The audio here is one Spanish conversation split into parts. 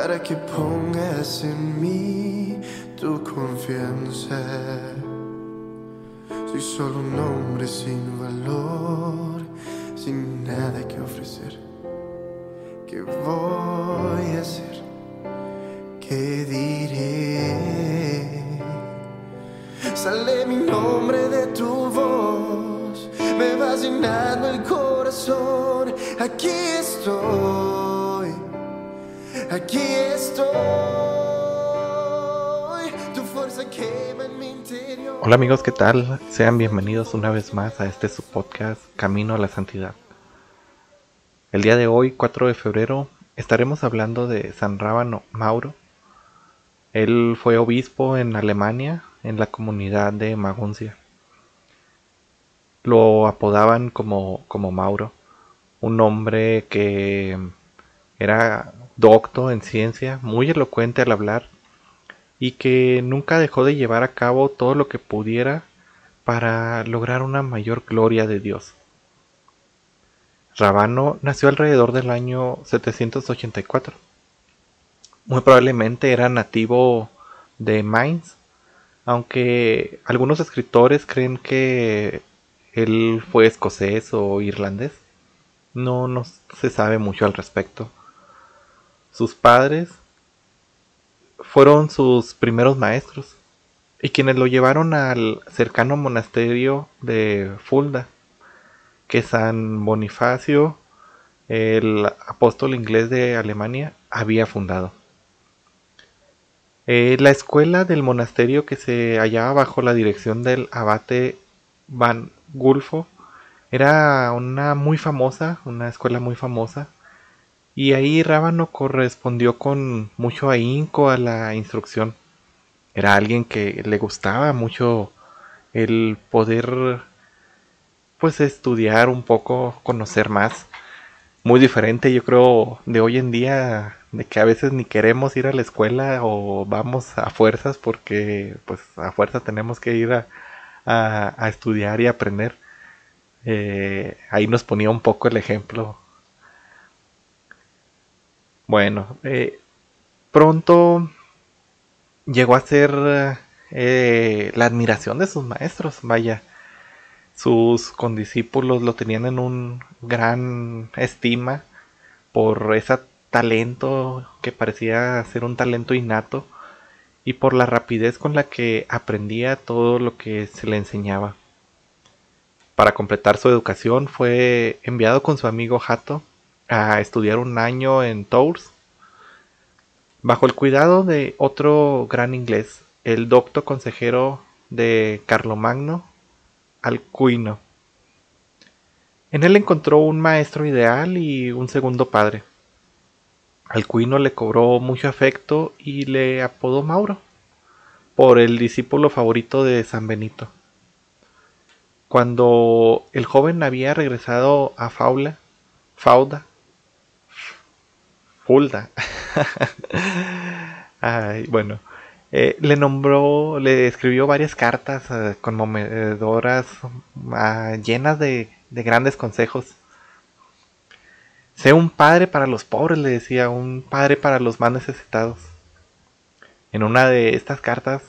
Para que pongas en mí tu confianza. Soy solo un hombre sin valor, sin nada que ofrecer. ¿Qué voy a hacer? ¿Qué diré? Sale mi nombre de tu voz, me vas llenando el corazón. Aquí estoy, aquí estoy. Tu fuerza quema en mi interior. Hola amigos, ¿qué tal? Sean bienvenidos una vez más a este su podcast Camino a la Santidad. El día de hoy, 4 de febrero, estaremos hablando de San Rábano Mauro. Él fue obispo en Alemania, en la comunidad de Maguncia. Lo apodaban como, como Mauro, un hombre que era docto en ciencia, muy elocuente al hablar y que nunca dejó de llevar a cabo todo lo que pudiera para lograr una mayor gloria de Dios. Rabano nació alrededor del año 784. Muy probablemente era nativo de Mainz, aunque algunos escritores creen que él fue escocés o irlandés. No, no se sabe mucho al respecto. Sus padres fueron sus primeros maestros y quienes lo llevaron al cercano monasterio de Fulda, que San Bonifacio, el apóstol inglés de Alemania, había fundado. Eh, la escuela del monasterio que se hallaba bajo la dirección del abate Van Gulfo era una muy famosa, una escuela muy famosa, y ahí Rábano correspondió con mucho ahínco a la instrucción. Era alguien que le gustaba mucho el poder pues estudiar un poco, conocer más. Muy diferente yo creo de hoy en día de que a veces ni queremos ir a la escuela o vamos a fuerzas porque pues a fuerza tenemos que ir a, a, estudiar y aprender. Eh, ahí nos ponía un poco el ejemplo bueno, eh, pronto llegó a ser eh, la admiración de sus maestros, vaya. Sus condiscípulos lo tenían en un gran estima por ese talento que parecía ser un talento innato y por la rapidez con la que aprendía todo lo que se le enseñaba. Para completar su educación fue enviado con su amigo Jato a estudiar un año en Tours, bajo el cuidado de otro gran inglés, el docto consejero de Carlomagno, Alcuino. En él encontró un maestro ideal y un segundo padre. Alcuino le cobró mucho afecto y le apodó Mauro, por el discípulo favorito de San Benito. Cuando el joven había regresado a Faula, Fauda, bueno, eh, le nombró, le escribió varias cartas eh, conmovedoras, ah, llenas de, de grandes consejos. Sé un padre para los pobres, le decía, un padre para los más necesitados. En una de estas cartas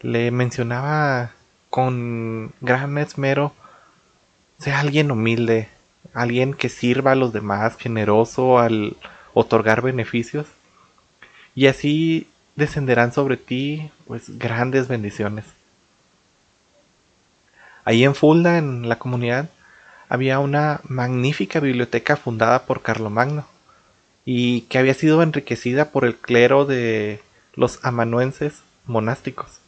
le mencionaba con gran esmero, sea alguien humilde, alguien que sirva a los demás, generoso al otorgar beneficios y así descenderán sobre ti pues grandes bendiciones. Ahí en Fulda, en la comunidad, había una magnífica biblioteca fundada por Carlomagno y que había sido enriquecida por el clero de los amanuenses monásticos.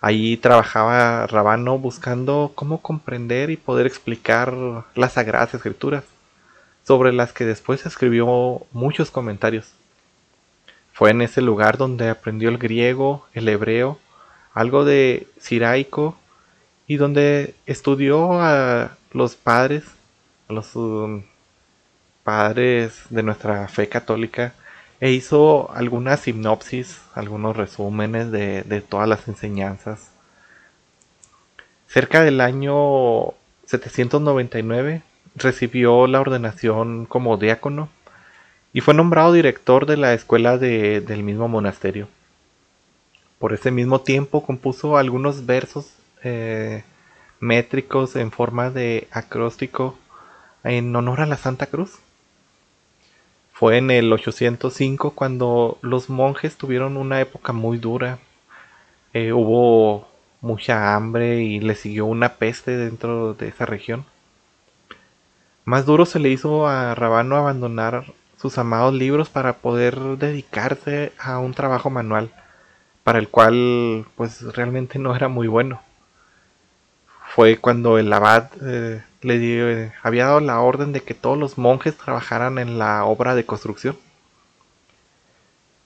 Allí trabajaba Rabano buscando cómo comprender y poder explicar las sagradas escrituras sobre las que después escribió muchos comentarios. Fue en ese lugar donde aprendió el griego, el hebreo, algo de siraico y donde estudió a los padres, a los um, padres de nuestra fe católica e hizo algunas sinopsis, algunos resúmenes de, de todas las enseñanzas. Cerca del año 799 recibió la ordenación como diácono y fue nombrado director de la escuela de, del mismo monasterio. Por ese mismo tiempo compuso algunos versos eh, métricos en forma de acróstico en honor a la Santa Cruz. Fue en el 805 cuando los monjes tuvieron una época muy dura. Eh, hubo mucha hambre y le siguió una peste dentro de esa región. Más duro se le hizo a Rabano abandonar sus amados libros para poder dedicarse a un trabajo manual, para el cual pues realmente no era muy bueno. Fue cuando el abad eh, le dio, había dado la orden de que todos los monjes trabajaran en la obra de construcción.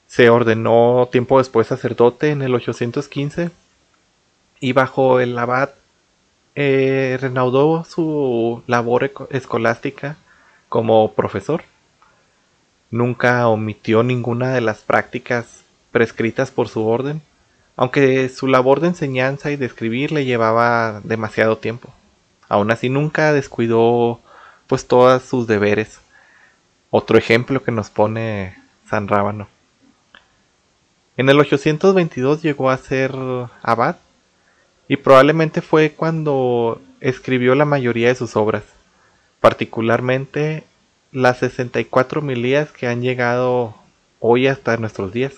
Se ordenó tiempo después sacerdote en el 815 y bajo el abad eh, renaudó su labor escolástica como profesor. Nunca omitió ninguna de las prácticas prescritas por su orden, aunque su labor de enseñanza y de escribir le llevaba demasiado tiempo. Aún así nunca descuidó pues todos sus deberes. Otro ejemplo que nos pone San Rábano. En el 822 llegó a ser abad y probablemente fue cuando escribió la mayoría de sus obras, particularmente las 64 milías que han llegado hoy hasta nuestros días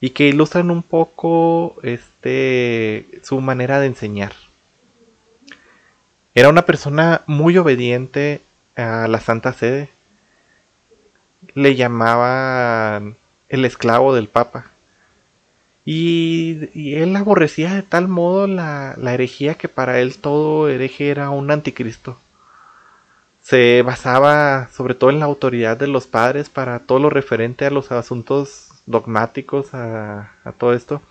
y que ilustran un poco este su manera de enseñar. Era una persona muy obediente a la Santa Sede. Le llamaban el esclavo del Papa. Y, él aborrecía de tal modo la, herejía que para él todo hereje era un anticristo. Se basaba sobre todo en la autoridad de los padres para todo lo referente a los asuntos dogmáticos, a, todo esto.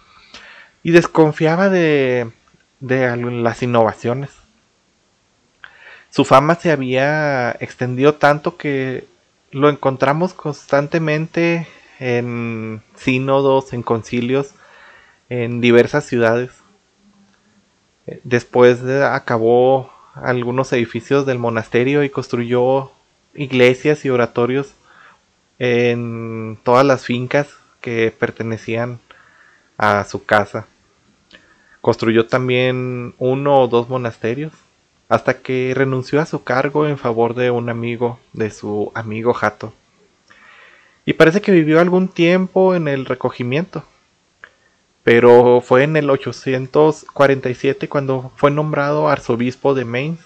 Y desconfiaba de, de las innovaciones. Su fama se había extendido tanto que lo encontramos constantemente en sínodos, en concilios, en diversas ciudades. Eh, después acabó algunos edificios del monasterio y construyó iglesias y oratorios en todas las fincas que pertenecían a su casa. Construyó también uno o dos monasterios hasta que renunció a su cargo en favor de un amigo de su amigo Jato. Y parece que vivió algún tiempo en el recogimiento pero fue en el 847 cuando fue nombrado arzobispo de Mainz.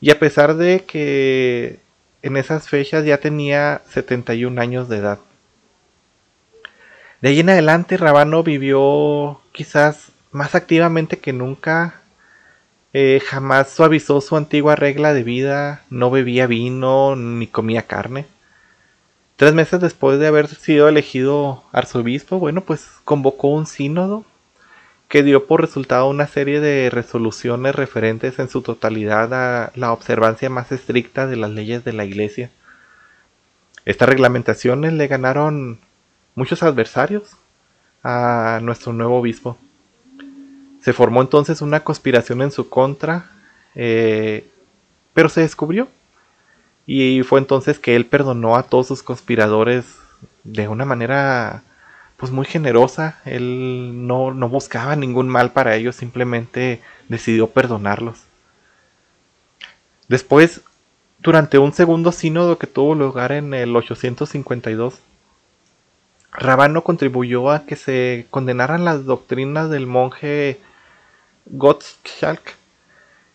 Y a pesar de que en esas fechas ya tenía 71 años de edad. De ahí en adelante Rabano vivió quizás más activamente que nunca. Eh, jamás suavizó su antigua regla de vida, no bebía vino ni comía carne. Tres meses después de haber sido elegido arzobispo, bueno, pues convocó un sínodo que dio por resultado una serie de resoluciones referentes en su totalidad a la observancia más estricta de las leyes de la iglesia. Estas reglamentaciones le ganaron muchos adversarios a nuestro nuevo obispo. Se formó entonces una conspiración en su contra, eh, pero se descubrió y fue entonces que él perdonó a todos sus conspiradores de una manera pues muy generosa. Él no, no buscaba ningún mal para ellos, simplemente decidió perdonarlos. Después, durante un segundo sínodo que tuvo lugar en el 852, Rabano contribuyó a que se condenaran las doctrinas del monje Gottschalk,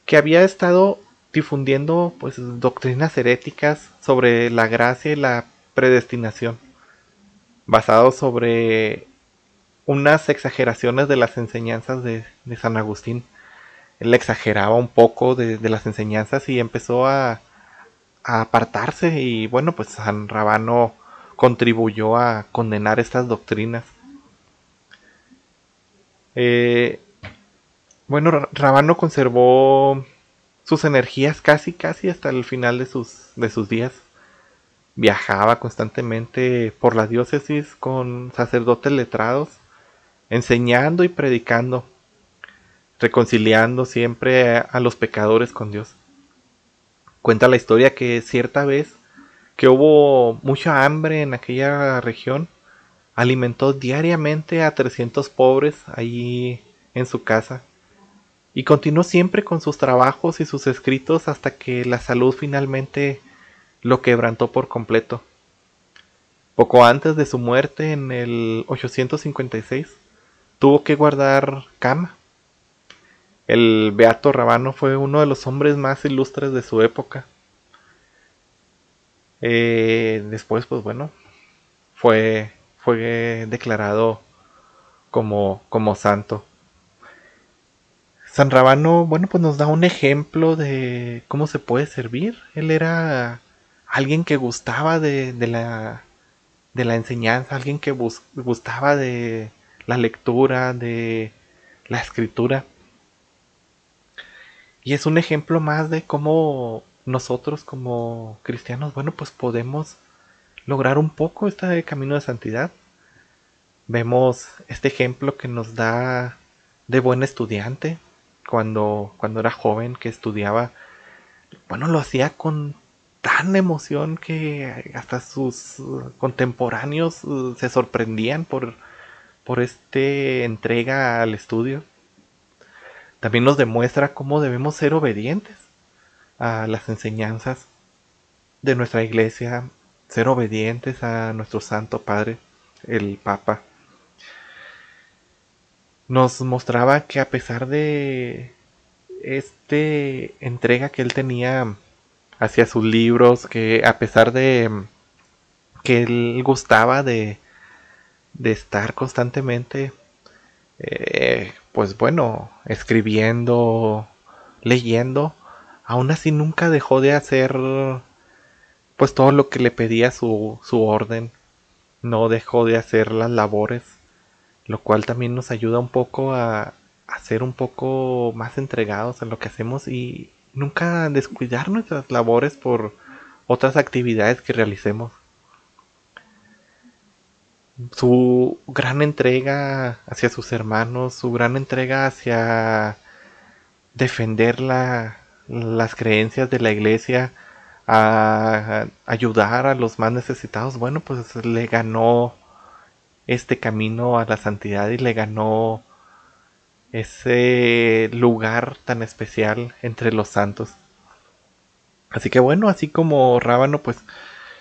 que había estado difundiendo pues doctrinas heréticas sobre la gracia y la predestinación, basado sobre unas exageraciones de las enseñanzas de, San Agustín. Él exageraba un poco de, las enseñanzas y empezó a, a, apartarse y bueno pues San Rabano contribuyó a condenar estas doctrinas. Eh, bueno, Rabano conservó sus energías casi, casi hasta el final de sus, de sus días. Viajaba constantemente por la diócesis con sacerdotes letrados, enseñando y predicando, reconciliando siempre a los pecadores con Dios. Cuenta la historia que cierta vez que hubo mucha hambre en aquella región, alimentó diariamente a 300 pobres allí en su casa y continuó siempre con sus trabajos y sus escritos hasta que la salud finalmente lo quebrantó por completo. Poco antes de su muerte en el 856, tuvo que guardar cama. El Beato Rabano fue uno de los hombres más ilustres de su época. Eh, después, pues bueno, fue, fue declarado como, como santo. San Rabano, bueno, pues nos da un ejemplo de cómo se puede servir. Él era alguien que gustaba de, la, de la enseñanza, alguien que gustaba de la lectura, de la escritura. Y es un ejemplo más de cómo nosotros como cristianos, bueno, pues podemos lograr un poco este camino de santidad. Vemos este ejemplo que nos da de buen estudiante cuando, cuando era joven, que estudiaba, bueno, lo hacía con tan emoción que hasta sus contemporáneos uh, se sorprendían por, por este entrega al estudio. También nos demuestra cómo debemos ser obedientes a las enseñanzas de nuestra iglesia, ser obedientes a nuestro Santo Padre, el Papa. Nos mostraba que a pesar de este entrega que él tenía hacia sus libros, que a pesar de que él gustaba de, de estar constantemente, eh, pues bueno, escribiendo, leyendo, aún así nunca dejó de hacer pues todo lo que le pedía su, su orden. No dejó de hacer las labores, lo cual también nos ayuda un poco a, a ser un poco más entregados en lo que hacemos y nunca descuidar nuestras labores por otras actividades que realicemos. Su gran entrega hacia sus hermanos, su gran entrega hacia defender la, las creencias de la iglesia, a ayudar a los más necesitados, bueno, pues le ganó este camino a la santidad y le ganó ese lugar tan especial entre los santos. Así que bueno, así como Rábano, pues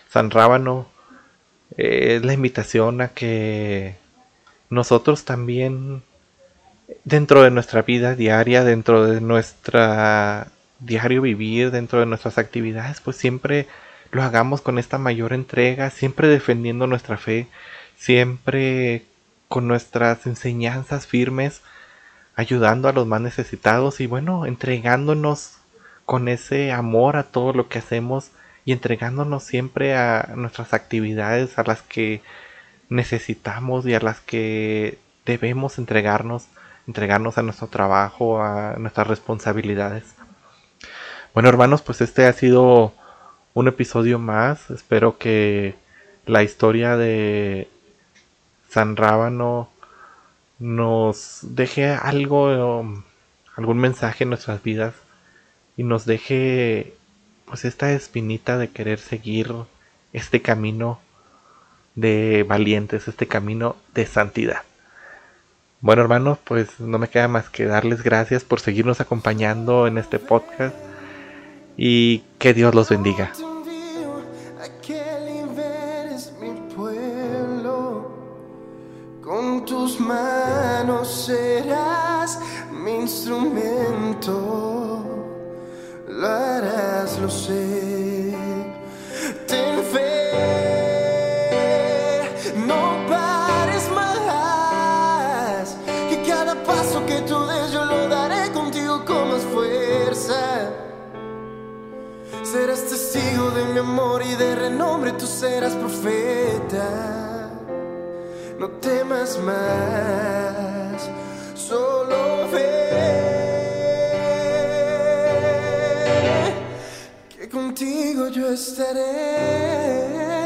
San Rábano eh, es la invitación a que nosotros también dentro de nuestra vida diaria, dentro de nuestra diario vivir, dentro de nuestras actividades, pues siempre lo hagamos con esta mayor entrega, siempre defendiendo nuestra fe, siempre con nuestras enseñanzas firmes, ayudando a los más necesitados y bueno, entregándonos con ese amor a todo lo que hacemos y entregándonos siempre a nuestras actividades a las que necesitamos y a las que debemos entregarnos, entregarnos a nuestro trabajo, a nuestras responsabilidades. Bueno, hermanos, pues este ha sido un episodio más. Espero que la historia de San Rábano nos deje algo, algún mensaje en nuestras vidas y nos deje pues esta espinita de querer seguir este camino de valientes, este camino de santidad. Bueno hermanos, pues no me queda más que darles gracias por seguirnos acompañando en este podcast y que Dios los bendiga. Amor y de renombre, tú serás profeta. No temas más, solo ve que contigo yo estaré.